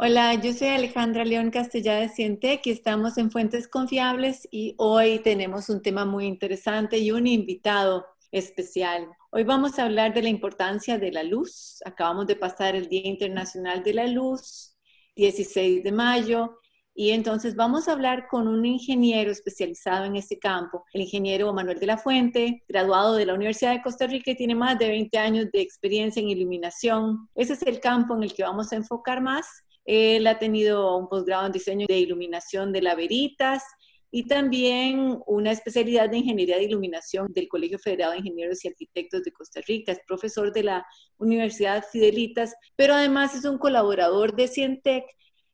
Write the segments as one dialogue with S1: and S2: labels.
S1: Hola, yo soy Alejandra León Castellá de Cientec y estamos en Fuentes Confiables y hoy tenemos un tema muy interesante y un invitado especial. Hoy vamos a hablar de la importancia de la luz. Acabamos de pasar el Día Internacional de la Luz, 16 de mayo, y entonces vamos a hablar con un ingeniero especializado en este campo, el ingeniero Manuel de la Fuente, graduado de la Universidad de Costa Rica y tiene más de 20 años de experiencia en iluminación. Ese es el campo en el que vamos a enfocar más él ha tenido un posgrado en diseño de iluminación de la Veritas y también una especialidad de ingeniería de iluminación del Colegio Federado de Ingenieros y Arquitectos de Costa Rica. Es profesor de la Universidad Fidelitas, pero además es un colaborador de Cientec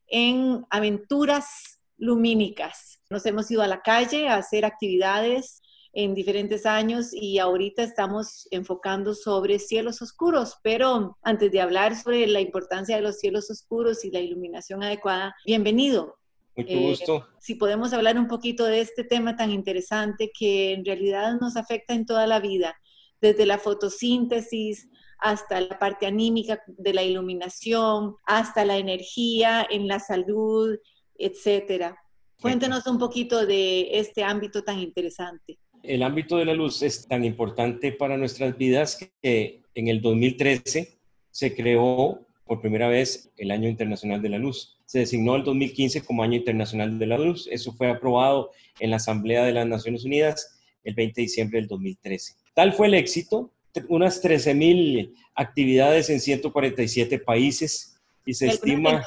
S1: en aventuras lumínicas. Nos hemos ido a la calle a hacer actividades en diferentes años y ahorita estamos enfocando sobre cielos oscuros, pero antes de hablar sobre la importancia de los cielos oscuros y la iluminación adecuada, bienvenido.
S2: Mucho eh, gusto.
S1: si podemos hablar un poquito de este tema tan interesante que en realidad nos afecta en toda la vida, desde la fotosíntesis hasta la parte anímica de la iluminación, hasta la energía en la salud, etcétera. Cuéntenos un poquito de este ámbito tan interesante
S2: el ámbito de la luz es tan importante para nuestras vidas que en el 2013 se creó por primera vez el Año Internacional de la Luz. Se designó el 2015 como Año Internacional de la Luz. Eso fue aprobado en la Asamblea de las Naciones Unidas el 20 de diciembre del 2013. Tal fue el éxito, unas 13.000 actividades en 147 países y se estima...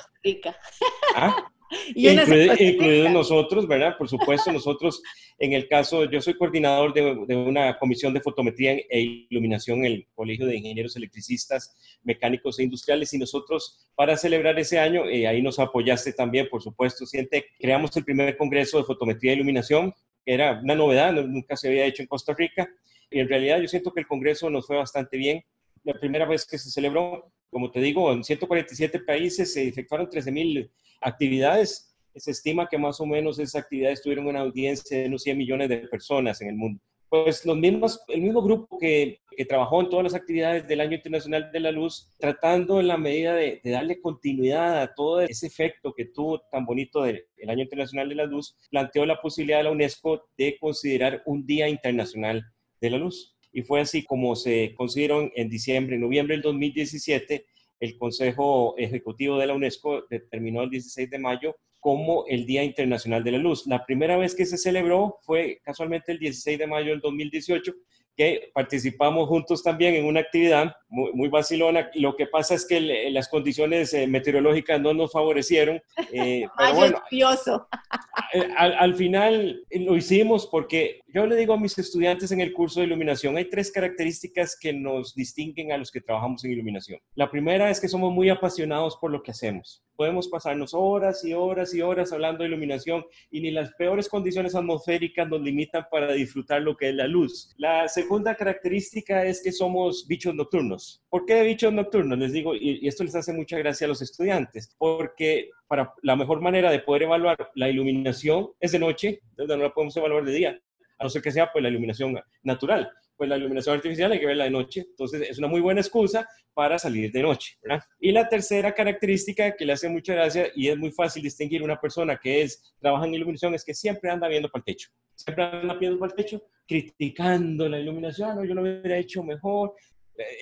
S2: ¿Ah? incluidos nosotros, ¿verdad? Por supuesto, nosotros, en el caso, yo soy coordinador de, una comisión de fotometría e iluminación en el Colegio de Ingenieros Electricistas, Mecánicos e Industriales, y nosotros, para celebrar ese año, y ahí nos apoyaste también, por supuesto, Cientec, creamos el primer congreso de fotometría e iluminación, que era una novedad, nunca se había hecho en Costa Rica, y en realidad yo siento que el congreso nos fue bastante bien. La primera vez que se celebró, como te digo, en 147 países se efectuaron 13.000 actividades. Se estima que más o menos esas actividades tuvieron una audiencia de unos 100 millones de personas en el mundo. Pues los mismos, el mismo grupo que, que trabajó en todas las actividades del Año Internacional de la Luz, tratando en la medida de, darle continuidad a todo ese efecto que tuvo tan bonito del Año Internacional de la Luz, planteó la posibilidad de la UNESCO de considerar un Día Internacional de la Luz. Y fue así como se consideró en diciembre, noviembre del 2017 el Consejo Ejecutivo de la UNESCO determinó el 16 de mayo como el Día Internacional de la Luz. La primera vez que se celebró fue casualmente el 16 de mayo del 2018 que participamos juntos también en una actividad muy, muy vacilona. Lo que pasa es que las condiciones eh, meteorológicas no nos favorecieron.
S1: Eh, pero bueno,
S2: eh, al, al, final lo hicimos porque yo le digo a mis estudiantes en el curso de iluminación, hay tres características que nos distinguen a los que trabajamos en iluminación. La primera es que somos muy apasionados por lo que hacemos. Podemos pasarnos horas y horas y horas hablando de iluminación y ni las peores condiciones atmosféricas nos limitan para disfrutar lo que es la luz. La segunda característica es que somos bichos nocturnos. ¿Por qué bichos nocturnos? Les digo, y, esto les hace mucha gracia a los estudiantes, porque para la mejor manera de poder evaluar la iluminación es de noche, no la podemos evaluar de día, a no ser que sea pues la iluminación natural pues la iluminación artificial hay que verla de noche. Entonces es una muy buena excusa para salir de noche. Y la tercera característica que le hace mucha gracia y es muy fácil distinguir una persona que es trabaja en iluminación es que siempre anda viendo para el techo. Siempre anda viendo para el techo, criticando la iluminación, no, yo lo hubiera hecho mejor,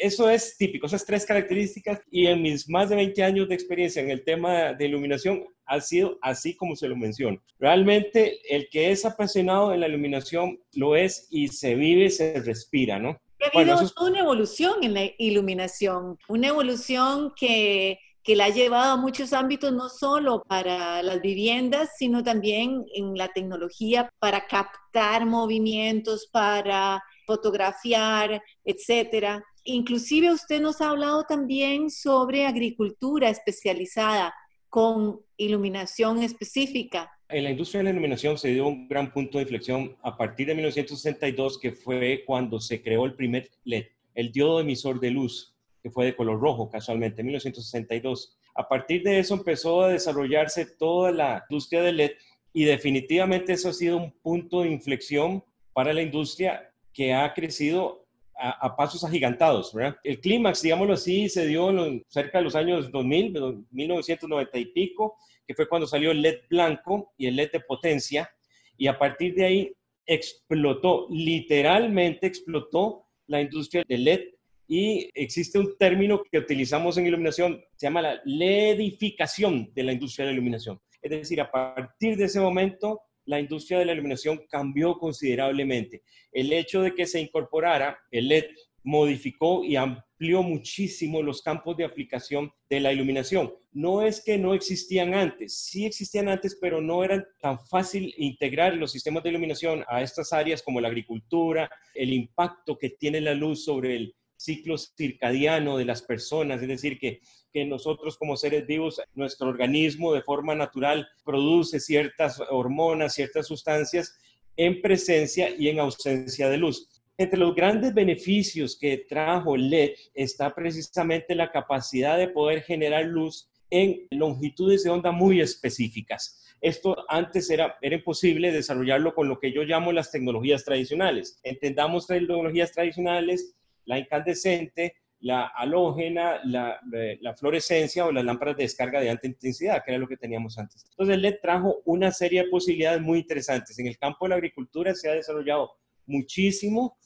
S2: eso es típico, esas tres características y en mis más de 20 años de experiencia en el tema de iluminación ha sido así como se lo menciono. Realmente el que es apasionado en la iluminación lo es y se vive, se respira, ¿no?
S1: Ha habido una evolución en la iluminación, una evolución que, que la ha llevado a muchos ámbitos, no solo para las viviendas, sino también en la tecnología para captar movimientos, para fotografiar, etcétera. Inclusive usted nos ha hablado también sobre agricultura especializada con iluminación específica.
S2: En la industria de la iluminación se dio un gran punto de inflexión a partir de 1962, que fue cuando se creó el primer LED, el diodo emisor de luz, que fue de color rojo casualmente, en 1962. A partir de eso empezó a desarrollarse toda la industria del LED y definitivamente eso ha sido un punto de inflexión para la industria que ha crecido a, pasos agigantados. ¿verdad? El clímax, digámoslo así, se dio cerca de los años 2000, 1990 y pico, que fue cuando salió el LED blanco y el LED de potencia, y a partir de ahí explotó, literalmente explotó la industria del LED y existe un término que utilizamos en iluminación, se llama la LEDificación de la industria de la iluminación. Es decir, a partir de ese momento, la industria de la iluminación cambió considerablemente. El hecho de que se incorporara el LED modificó y amplió muchísimo los campos de aplicación de la iluminación. No es que no existían antes, sí existían antes, pero no eran tan fácil integrar los sistemas de iluminación a estas áreas como la agricultura, el impacto que tiene la luz sobre el ciclo circadiano de las personas, es decir, que, que nosotros como seres vivos, nuestro organismo de forma natural produce ciertas hormonas, ciertas sustancias en presencia y en ausencia de luz. Entre los grandes beneficios que trajo LED está precisamente la capacidad de poder generar luz en longitudes de onda muy específicas. Esto antes era, era imposible desarrollarlo con lo que yo llamo las tecnologías tradicionales. Entendamos tecnologías tradicionales la incandescente, la halógena, la, fluorescencia o las lámparas de descarga de alta intensidad, que era lo que teníamos antes. Entonces, LED trajo una serie de posibilidades muy interesantes. En el campo de la agricultura se ha desarrollado muchísimo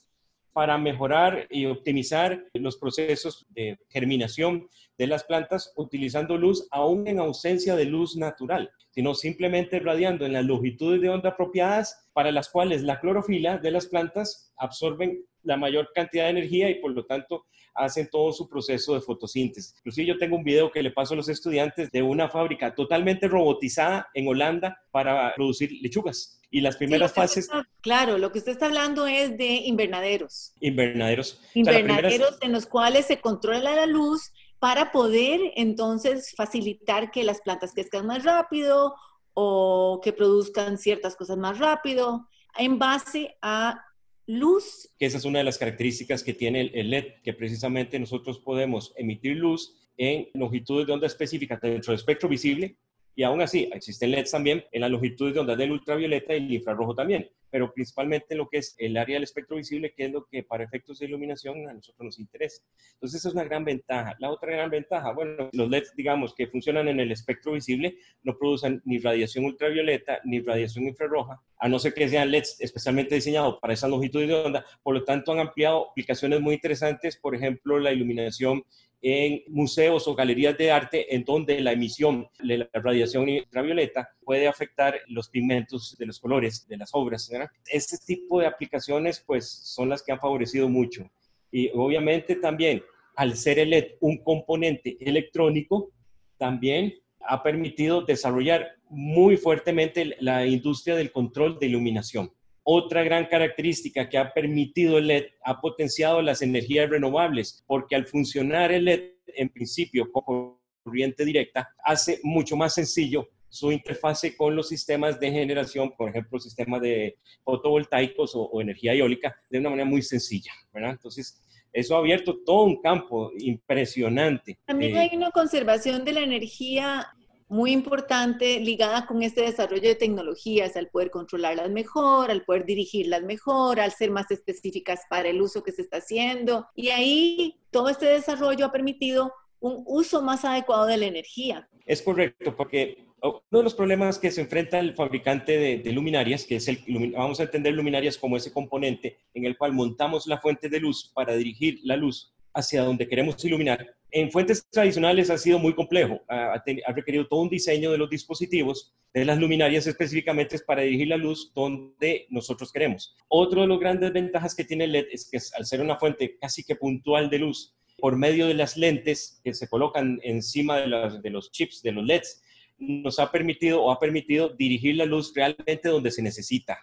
S2: para mejorar y optimizar los procesos de germinación de las plantas utilizando luz aún en ausencia de luz natural, sino simplemente radiando en las longitudes de onda apropiadas para las cuales la clorofila de las plantas absorben la mayor cantidad de energía y por lo tanto hacen todo su proceso de fotosíntesis. Inclusive yo tengo un video que le paso a los estudiantes de una fábrica totalmente robotizada en Holanda para producir lechugas. Y las primeras fases...
S1: claro, lo que usted está hablando es de invernaderos.
S2: Invernaderos.
S1: Invernaderos en los cuales se controla la luz para poder entonces facilitar que las plantas crezcan más rápido o que produzcan ciertas cosas más rápido en base a luz.
S2: Esa es una de las características que tiene el LED, que precisamente nosotros podemos emitir luz en longitudes de onda específicas dentro del espectro visible y aún así existen LEDs también en las longitudes de onda del ultravioleta y el infrarrojo también pero principalmente lo que es el área del espectro visible, que es lo que para efectos de iluminación a nosotros nos interesa. Entonces, esa es una gran ventaja. La otra gran ventaja, bueno, los LEDs, digamos, que funcionan en el espectro visible, no producen ni radiación ultravioleta ni radiación infrarroja, a no ser que sean LEDs especialmente diseñados para esa longitud de onda. Por lo tanto, han ampliado aplicaciones muy interesantes, por ejemplo, la iluminación en museos o galerías de arte en donde la emisión de la radiación ultravioleta puede afectar los pigmentos de los colores de las obras. Este tipo de aplicaciones pues son las que han favorecido mucho. Y obviamente también al ser el LED un componente electrónico, también ha permitido desarrollar muy fuertemente la industria del control de iluminación. Otra gran característica que ha permitido el LED ha potenciado las energías renovables, porque al funcionar el LED, en principio, con corriente directa, hace mucho más sencillo su interfase con los sistemas de generación, por ejemplo, sistemas de fotovoltaicos o, energía eólica, de una manera muy sencilla, ¿verdad? Entonces, eso ha abierto todo un campo impresionante.
S1: También hay una conservación de la energía muy importante ligada con este desarrollo de tecnologías, al poder controlarlas mejor, al poder dirigirlas mejor, al ser más específicas para el uso que se está haciendo. Y ahí todo este desarrollo ha permitido un uso más adecuado de la energía.
S2: Es correcto, porque uno de los problemas que se enfrenta el fabricante de, luminarias, que es el, vamos a entender luminarias como ese componente en el cual montamos la fuente de luz para dirigir la luz hacia donde queremos iluminar, en fuentes tradicionales ha sido muy complejo. Ha, requerido todo un diseño de los dispositivos, de las luminarias específicamente para dirigir la luz donde nosotros queremos. Otro de los grandes ventajas que tiene el LED es que al ser una fuente casi que puntual de luz, por medio de las lentes que se colocan encima de, de los chips, de los LEDs, nos ha permitido o ha permitido dirigir la luz realmente donde se necesita.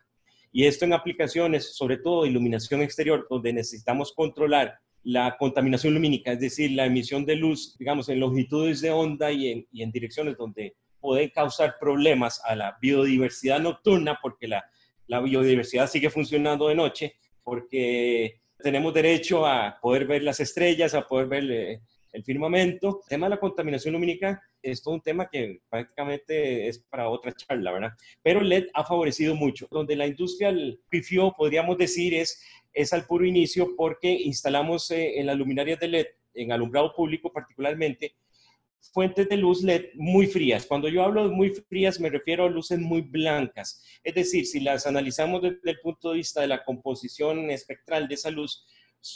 S2: Y esto en aplicaciones, sobre todo iluminación exterior, donde necesitamos controlar la contaminación lumínica, es decir, la emisión de luz, digamos, en longitudes de onda y en, direcciones donde puede causar problemas a la biodiversidad nocturna porque la, biodiversidad sigue funcionando de noche, porque tenemos derecho a poder ver las estrellas, a poder ver eh, el firmamento. El tema de la contaminación lumínica es todo un tema que prácticamente es para otra charla, ¿verdad? Pero LED ha favorecido mucho. Donde la industria pifió, podríamos decir, es, es al puro inicio porque instalamos eh, en las luminarias de LED, en alumbrado público particularmente, fuentes de luz LED muy frías. Cuando yo hablo de muy frías me refiero a luces muy blancas. Es decir, si las analizamos desde el punto de vista de la composición espectral de esa luz,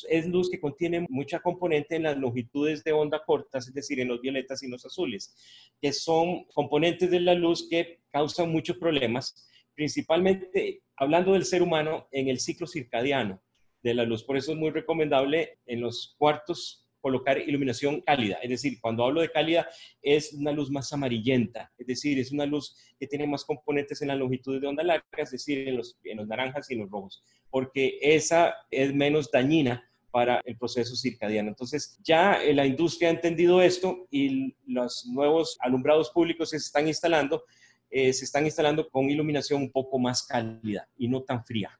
S2: es luz que contiene mucha componente en las longitudes de onda cortas, es decir, en los violetas y los azules, que son componentes de la luz que causan muchos problemas, principalmente hablando del ser humano en el ciclo circadiano de la luz. Por eso es muy recomendable en los cuartos colocar iluminación cálida. Es decir, cuando hablo de cálida, es una luz más amarillenta, es decir, es una luz que tiene más componentes en la longitud de onda larga, es decir, en los, en los naranjas y en los rojos, porque esa es menos dañina para el proceso circadiano. Entonces, ya la industria ha entendido esto y los nuevos alumbrados públicos se están instalando, eh, se están instalando con iluminación un poco más cálida y no tan fría.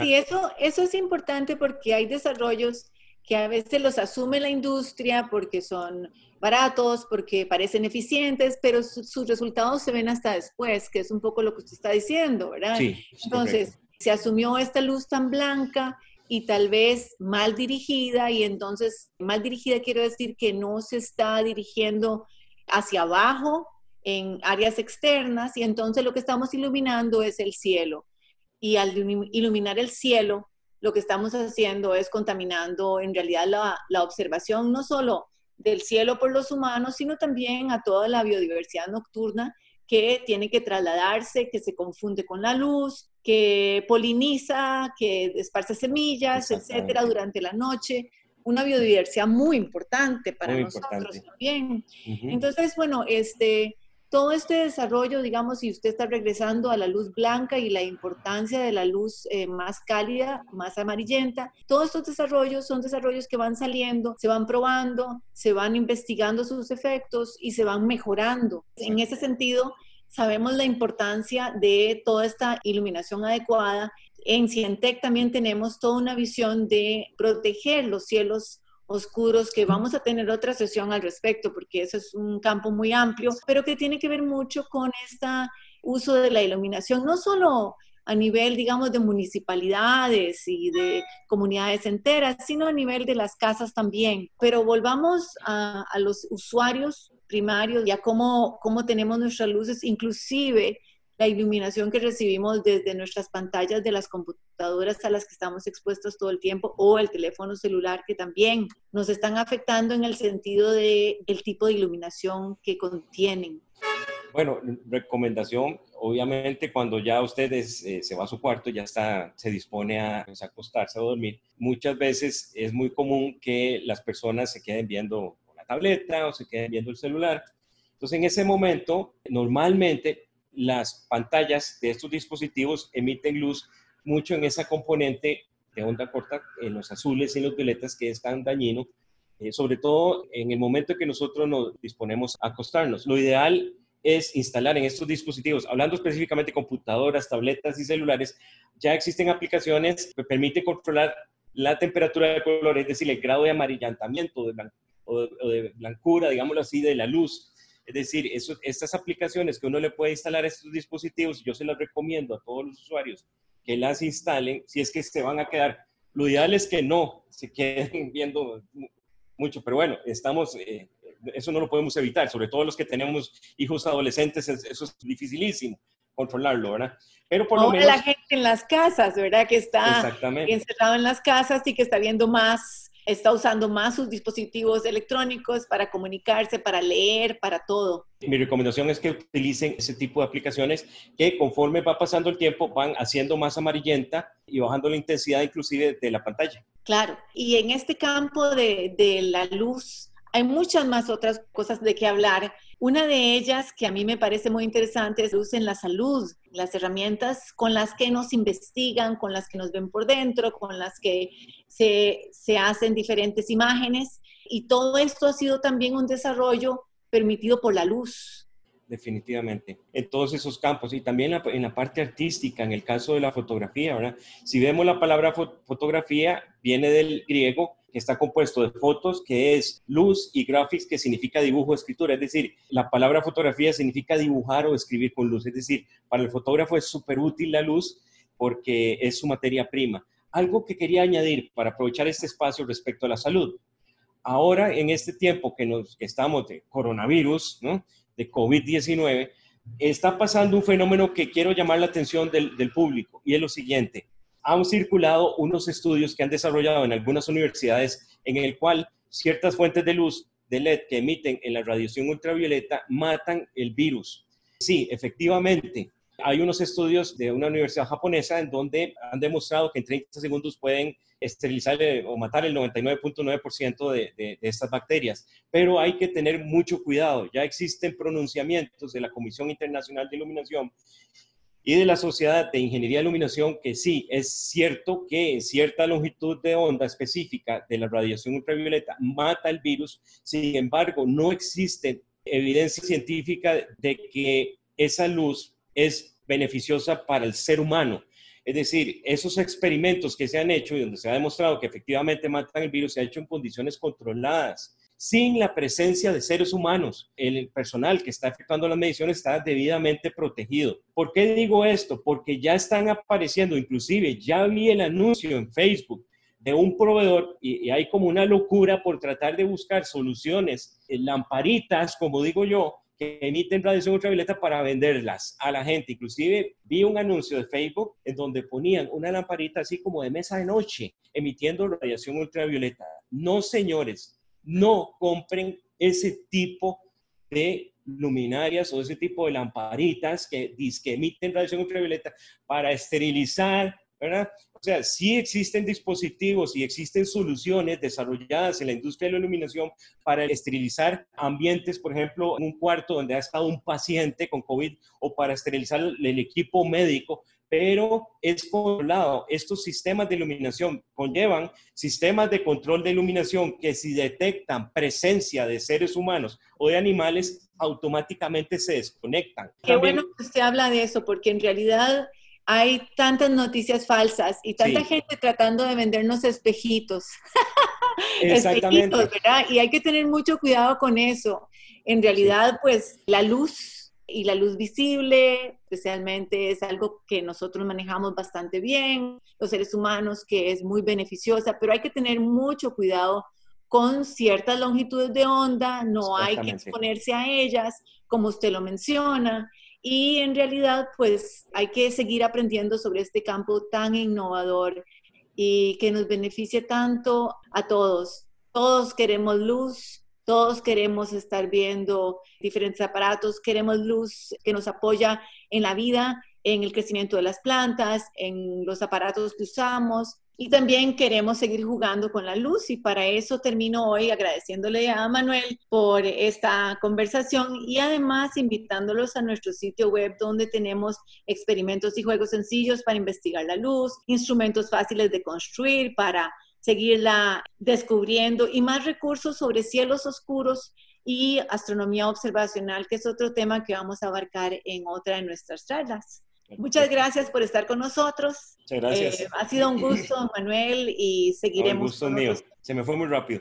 S1: Sí, eso, eso es importante porque hay desarrollos que a veces los asume la industria porque son baratos, porque parecen eficientes, pero sus resultados se ven hasta después, que es un poco lo que usted está diciendo, ¿verdad? Sí, entonces, se asumió esta luz tan blanca y tal vez mal dirigida, y entonces mal dirigida quiero decir que no se está dirigiendo hacia abajo en áreas externas, y entonces lo que estamos iluminando es el cielo. Y al iluminar el cielo, lo que estamos haciendo es contaminando en realidad la, observación no solo del cielo por los humanos, sino también a toda la biodiversidad nocturna que tiene que trasladarse, que se confunde con la luz, que poliniza, que esparce semillas, etcétera, durante la noche. Una biodiversidad muy importante para nosotros también. Entonces, bueno, este, todo este desarrollo, digamos, si usted está regresando a la luz blanca y la importancia de la luz eh, más cálida, más amarillenta, todos estos desarrollos son desarrollos que van saliendo, se van probando, se van investigando sus efectos y se van mejorando. En ese sentido, sabemos la importancia de toda esta iluminación adecuada. En Cientec también tenemos toda una visión de proteger los cielos oscuros, que vamos a tener otra sesión al respecto, porque eso es un campo muy amplio, pero que tiene que ver mucho con este uso de la iluminación, no solo a nivel, digamos, de municipalidades y de comunidades enteras, sino a nivel de las casas también. Pero volvamos a, a los usuarios primarios, ya cómo, cómo tenemos nuestras luces, inclusive la iluminación que recibimos desde nuestras pantallas de las computadoras a las que estamos expuestos todo el tiempo o el teléfono celular que también nos están afectando en el sentido de el tipo de iluminación que contienen.
S2: Bueno, recomendación, obviamente cuando ya usted eh, se va a su cuarto, ya está, se dispone a, pues, acostarse a dormir, muchas veces es muy común que las personas se queden viendo la tableta o se queden viendo el celular. Entonces, en ese momento, normalmente las pantallas de estos dispositivos emiten luz mucho en esa componente de onda corta, en los azules y los violetas, que es tan dañino, eh, sobre todo en el momento que nosotros nos disponemos a acostarnos. Lo ideal es instalar en estos dispositivos, hablando específicamente de computadoras, tabletas y celulares, ya existen aplicaciones que permiten controlar la temperatura de color, es decir, el grado de amarillantamiento o de blancura, digámoslo así, de la luz es decir, estas aplicaciones que uno le puede instalar a estos dispositivos, yo se las recomiendo a todos los usuarios que las instalen si es que se van a quedar. Lo ideal es que no se queden viendo mucho, pero bueno, estamos, eh, eso no lo podemos evitar, sobre todo los que tenemos hijos adolescentes, eso es dificilísimo controlarlo, ¿verdad?
S1: Pero por lo menos... la gente en las casas, ¿verdad? Que está encerrado en las casas y que está viendo más está usando más sus dispositivos electrónicos para comunicarse, para leer, para todo.
S2: Mi recomendación es que utilicen ese tipo de aplicaciones que conforme va pasando el tiempo van haciendo más amarillenta y bajando la intensidad inclusive de la pantalla.
S1: Claro, y en este campo de, de la luz hay muchas más otras cosas de qué hablar. Una de ellas que a mí me parece muy interesante es luz en la salud, las herramientas con las que nos investigan, con las que nos ven por dentro, con las que se, se hacen diferentes imágenes. Y todo esto ha sido también un desarrollo permitido por la luz.
S2: definitivamente, en todos esos campos y también en la parte artística, en el caso de la fotografía, ¿verdad? Si vemos la palabra fotografía, viene del griego que está compuesto de fotos, que es luz, y graphics, que significa dibujo escritura. Es decir, la palabra fotografía significa dibujar o escribir con luz. Es decir, para el fotógrafo es súper útil la luz porque es su materia prima. Algo que quería añadir para aprovechar este espacio respecto a la salud. Ahora, en este tiempo que, nos, estamos de coronavirus, de COVID-19, está pasando un fenómeno que quiero llamar la atención del público y es lo siguiente han circulado unos estudios que han desarrollado en algunas universidades en el cual ciertas fuentes de luz de LED que emiten en la radiación ultravioleta matan el virus. Sí, efectivamente, hay unos estudios de una universidad japonesa en donde han demostrado que en 30 segundos pueden esterilizar o matar el 99.9% de, de, de, estas bacterias. Pero hay que tener mucho cuidado. Ya existen pronunciamientos de la Comisión Internacional de Iluminación y de la Sociedad de Ingeniería de Iluminación que sí, es cierto que cierta longitud de onda específica de la radiación ultravioleta mata el virus, sin embargo, no existe evidencia científica de que esa luz es beneficiosa para el ser humano. Es decir, esos experimentos que se han hecho y donde se ha demostrado que efectivamente matan el virus se ha hecho en condiciones controladas sin la presencia de seres humanos. El personal que está efectuando las mediciones está debidamente protegido. ¿Por qué digo esto? Porque ya están apareciendo, inclusive ya vi el anuncio en Facebook de un proveedor y, hay como una locura por tratar de buscar soluciones, eh, lamparitas, como digo yo, que emiten radiación ultravioleta para venderlas a la gente. Inclusive vi un anuncio de Facebook en donde ponían una lamparita así como de mesa de noche, emitiendo radiación ultravioleta. No, señores, no compren ese tipo de luminarias o ese tipo de lamparitas que, que emiten radiación ultravioleta para esterilizar, ¿verdad? O sea, sí existen dispositivos y existen soluciones desarrolladas en la industria de la iluminación para esterilizar ambientes, por ejemplo, en un cuarto donde ha estado un paciente con COVID o para esterilizar el equipo médico, pero es lado, Estos sistemas de iluminación conllevan sistemas de control de iluminación que si detectan presencia de seres humanos o de animales, automáticamente se desconectan.
S1: Qué bueno que usted habla de eso, porque en realidad hay tantas noticias falsas y tanta gente tratando de vendernos espejitos.
S2: Exactamente. espejitos,
S1: ¿verdad? Y hay que tener mucho cuidado con eso. En realidad, pues la luz y la luz visible, especialmente, es algo que nosotros manejamos bastante bien, los seres humanos, que es muy beneficiosa, pero hay que tener mucho cuidado con ciertas longitudes de onda, no hay que exponerse a ellas, como usted lo menciona, y en realidad, pues hay que seguir aprendiendo sobre este campo tan innovador y que nos beneficia tanto a todos. Todos queremos luz, todos queremos estar viendo diferentes aparatos, queremos luz que nos apoya en la vida, en el crecimiento de las plantas, en los aparatos que usamos. Y también queremos seguir jugando con la luz y para eso termino hoy agradeciéndole a Manuel por esta conversación y además invitándolos a nuestro sitio web donde tenemos experimentos y juegos sencillos para investigar la luz, instrumentos fáciles de construir para seguirla descubriendo y más recursos sobre cielos oscuros y astronomía observacional, que es otro tema que vamos a abarcar en otra de nuestras charlas. Muchas gracias por estar con nosotros.
S2: Muchas gracias. Eh,
S1: ha sido un gusto, Manuel, y seguiremos. un
S2: gusto mío. Se me fue muy rápido.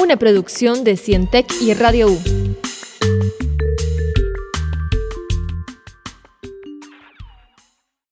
S3: Una producción de Cientec y Radio U.